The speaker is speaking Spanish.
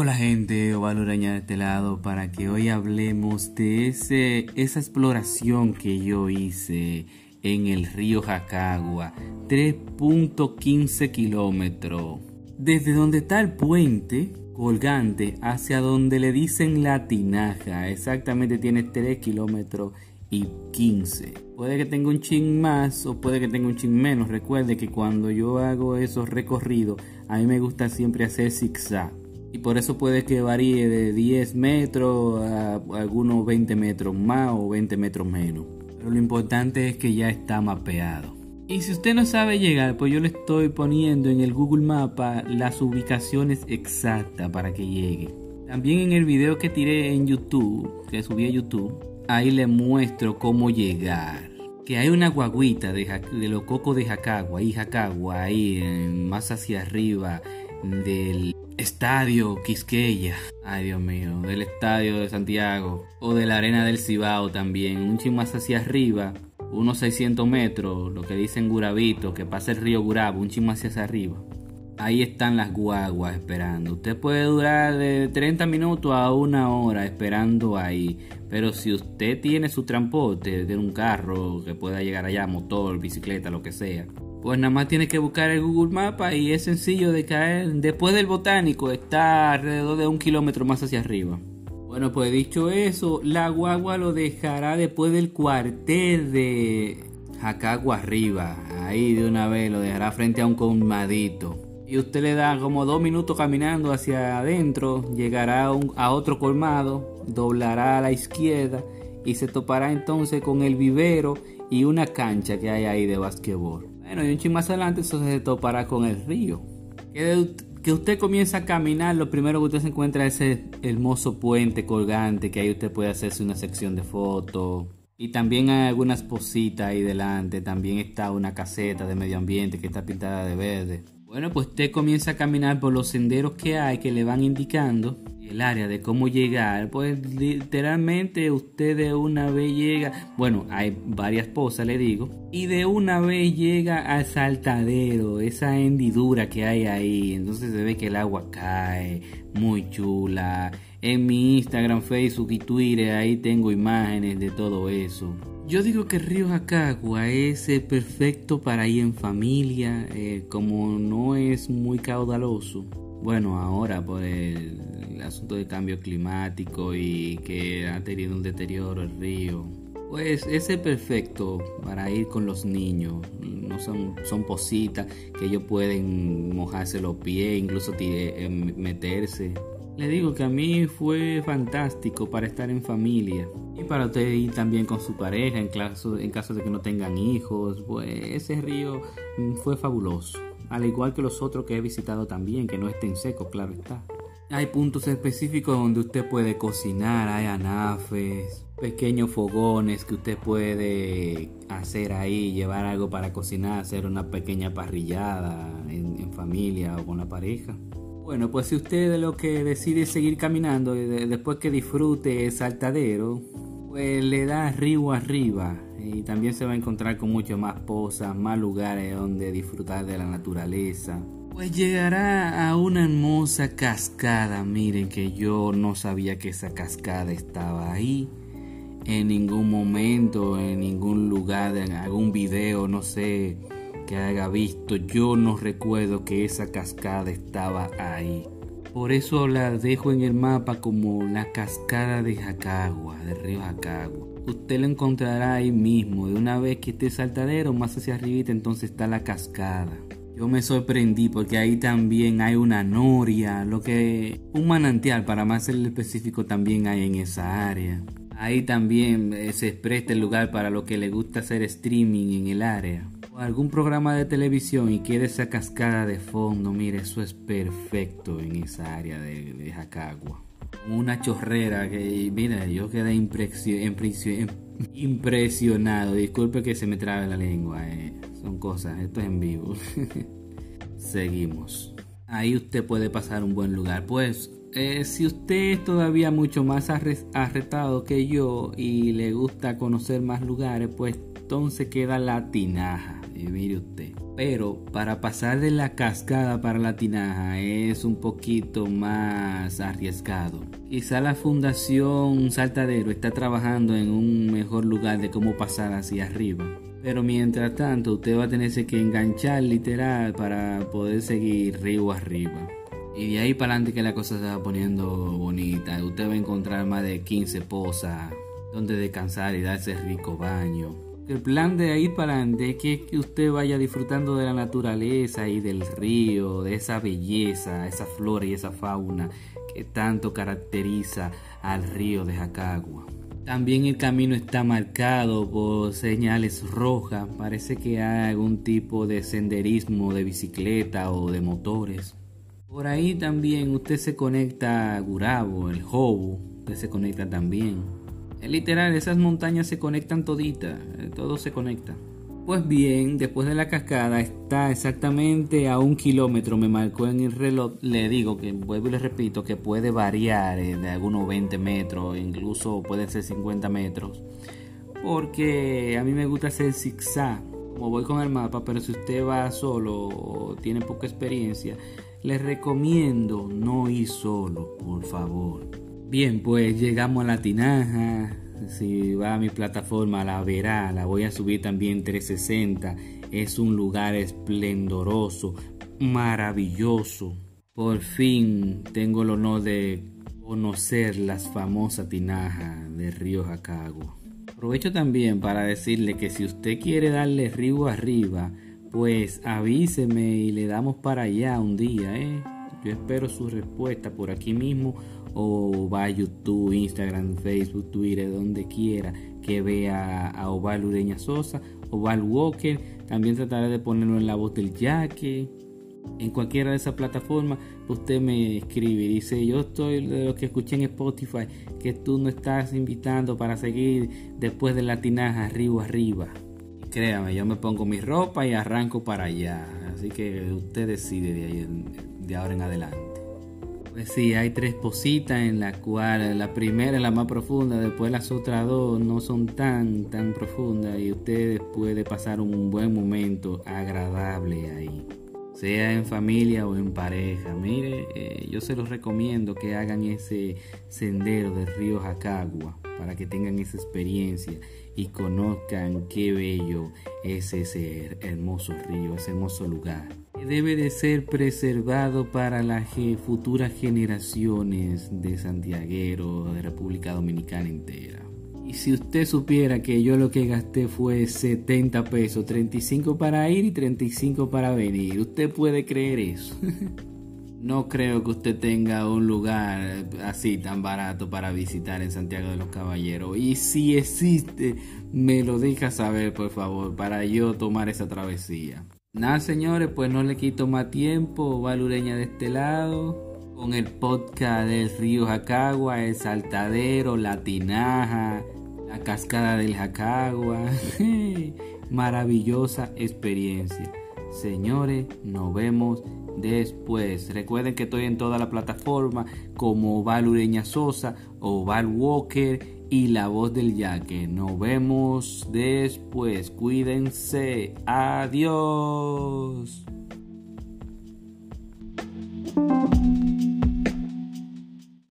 Hola gente, Ovaloraña de este lado para que hoy hablemos de ese, esa exploración que yo hice en el río Jacagua, 3.15 kilómetros. Desde donde está el puente colgante hacia donde le dicen la tinaja, exactamente tiene 3 kilómetros y 15. Puede que tenga un chin más o puede que tenga un chin menos. Recuerde que cuando yo hago esos recorridos, a mí me gusta siempre hacer zigzag. Y por eso puede que varíe de 10 metros a algunos 20 metros más o 20 metros menos. Pero lo importante es que ya está mapeado. Y si usted no sabe llegar, pues yo le estoy poniendo en el Google Mapa las ubicaciones exactas para que llegue. También en el video que tiré en YouTube, que subí a YouTube, ahí le muestro cómo llegar. Que hay una guaguita de, de los cocos de Jacagua, y Jacagua, ahí más hacia arriba del estadio Quisqueya. Ay, Dios mío, del estadio de Santiago. O de la arena del Cibao también. Un ching más hacia arriba, unos 600 metros, lo que dicen Gurabito, que pasa el río Gurabo, un ching más hacia arriba. Ahí están las guaguas esperando. Usted puede durar de 30 minutos a una hora esperando ahí. Pero si usted tiene su transporte de un carro que pueda llegar allá, motor, bicicleta, lo que sea, pues nada más tiene que buscar el Google Mapa y es sencillo de caer. Después del botánico está alrededor de un kilómetro más hacia arriba. Bueno, pues dicho eso, la guagua lo dejará después del cuartel de Jacagua arriba. Ahí de una vez lo dejará frente a un colmadito. Y usted le da como dos minutos caminando hacia adentro, llegará a, otro colmado, doblará a la izquierda y se topará entonces con el vivero y una cancha que hay ahí de basquetbol. Bueno, y un ching más adelante eso se topará con el río. Que, que usted comienza a caminar, lo primero que usted se encuentra es ese hermoso puente colgante que ahí usted puede hacerse una sección de fotos. Y también hay algunas positas ahí delante. También está una caseta de medio ambiente que está pintada de verde. Bueno, pues usted comienza a caminar por los senderos que hay que le van indicando el área de cómo llegar. Pues literalmente usted de una vez llega, bueno, hay varias pozas, le digo, y de una vez llega al saltadero, esa hendidura que hay ahí. Entonces se ve que el agua cae, muy chula. En mi Instagram, Facebook y Twitter, ahí tengo imágenes de todo eso. Yo digo que Río Jacagua es eh, perfecto para ir en familia, eh, como no es muy caudaloso. Bueno, ahora por el, asunto del cambio climático y que ha tenido un deterioro el río, pues ese es perfecto para ir con los niños. No son, son positas que ellos pueden mojarse los pies, incluso eh, meterse. Le digo que a mí fue fantástico para estar en familia y para usted ir también con su pareja en caso, en caso de que no tengan hijos. Pues ese río fue fabuloso, al igual que los otros que he visitado también, que no estén secos, claro está. Hay puntos específicos donde usted puede cocinar, hay anafes, pequeños fogones que usted puede hacer ahí, llevar algo para cocinar, hacer una pequeña parrillada en familia o con la pareja. Bueno, pues si usted lo que decide seguir caminando después que disfrute el saltadero, pues le da río arriba y también se va a encontrar con mucho más posas, más lugares donde disfrutar de la naturaleza. Pues llegará a una hermosa cascada, miren que yo no sabía que esa cascada estaba ahí. En ningún momento, en ningún lugar, en algún video, no sé, que haya visto, yo no recuerdo que esa cascada estaba ahí. Por eso la dejo en el mapa como la cascada de Jacagua, del río Jacagua. Usted lo encontrará ahí mismo, de una vez que esté saltadero, más hacia arriba, entonces está la cascada. Yo me sorprendí porque ahí también hay una noria, lo que un manantial para más ser específico también hay en esa área. Ahí también eh, se presta el lugar para lo que le gusta hacer streaming en el área algún programa de televisión y quiere esa cascada de fondo, mire, eso es perfecto en esa área de, de Jacagua. Una chorrera que, mira, yo quedé impresionado. Disculpe que se me trabe la lengua, eh. son cosas, esto es en vivo. Seguimos. Ahí usted puede pasar un buen lugar. Pues, eh, si usted es todavía mucho más arretado que yo y le gusta conocer más lugares, pues entonces queda la tinaja Y mire usted. Pero para pasar de la cascada para la tinaja es un poquito más arriesgado. Quizá la Fundación Saltadero está trabajando en un mejor lugar de cómo pasar hacia arriba. Pero mientras tanto, usted va a tenerse que enganchar literal para poder seguir río arriba. Y de ahí para adelante que la cosa se va poniendo bonita. Usted va a encontrar más de 15 pozas donde descansar y darse rico baño. El plan de ahí para adelante es que usted vaya disfrutando de la naturaleza y del río, de esa belleza, esa flora y esa fauna que tanto caracteriza al río de Jacagua. También el camino está marcado por señales rojas. Parece que hay algún tipo de senderismo de bicicleta o de motores. Por ahí también usted se conecta a Gurabo, el Jobo, usted se conecta también. Es literal, esas montañas se conectan toditas, eh, todo se conecta. Pues bien, después de la cascada está exactamente a un kilómetro, me marcó en el reloj. Le digo que, vuelvo y le repito, que puede variar eh, de algunos 20 metros, incluso puede ser 50 metros. Porque a mí me gusta hacer zigzag, como voy con el mapa, pero si usted va solo o tiene poca experiencia, les recomiendo no ir solo, por favor. Bien, pues llegamos a la tinaja, si va a mi plataforma la verá, la voy a subir también 360. Es un lugar esplendoroso, maravilloso. Por fin tengo el honor de conocer las famosas tinajas de Río Jacagua. Aprovecho también para decirle que si usted quiere darle río arriba, pues avíseme y le damos para allá un día, ¿eh? Yo espero su respuesta por aquí mismo o va a YouTube, Instagram, Facebook, Twitter, donde quiera que vea a Oval Ureña Sosa, Oval Walker. También trataré de ponerlo en la voz del Yaque. En cualquiera de esas plataformas, usted me escribe y dice: Yo estoy de lo que escuché en Spotify, que tú no estás invitando para seguir después de la tinaja arriba arriba. Créame, yo me pongo mi ropa y arranco para allá. Así que usted decide de, ahí, de ahora en adelante. Pues sí, hay tres positas en la cual la primera es la más profunda, después las otras dos no son tan tan profundas y usted puede pasar un buen momento agradable ahí. Sea en familia o en pareja. Mire, eh, yo se los recomiendo que hagan ese sendero del río Jacagua para que tengan esa experiencia y conozcan qué bello es ese hermoso río, ese hermoso lugar debe de ser preservado para las futuras generaciones de santiagueros de República Dominicana entera. Y si usted supiera que yo lo que gasté fue 70 pesos, 35 para ir y 35 para venir, ¿usted puede creer eso? no creo que usted tenga un lugar así tan barato para visitar en Santiago de los Caballeros. Y si existe, me lo deja saber, por favor, para yo tomar esa travesía. Nada, señores, pues no le quito más tiempo. Valureña de este lado. Con el podcast del río Jacagua, el saltadero, la tinaja, la cascada del Jacagua. Maravillosa experiencia. Señores, nos vemos después. Recuerden que estoy en toda la plataforma como Valureña Sosa o Val Walker y la voz del yaque. Nos vemos después. Cuídense. Adiós.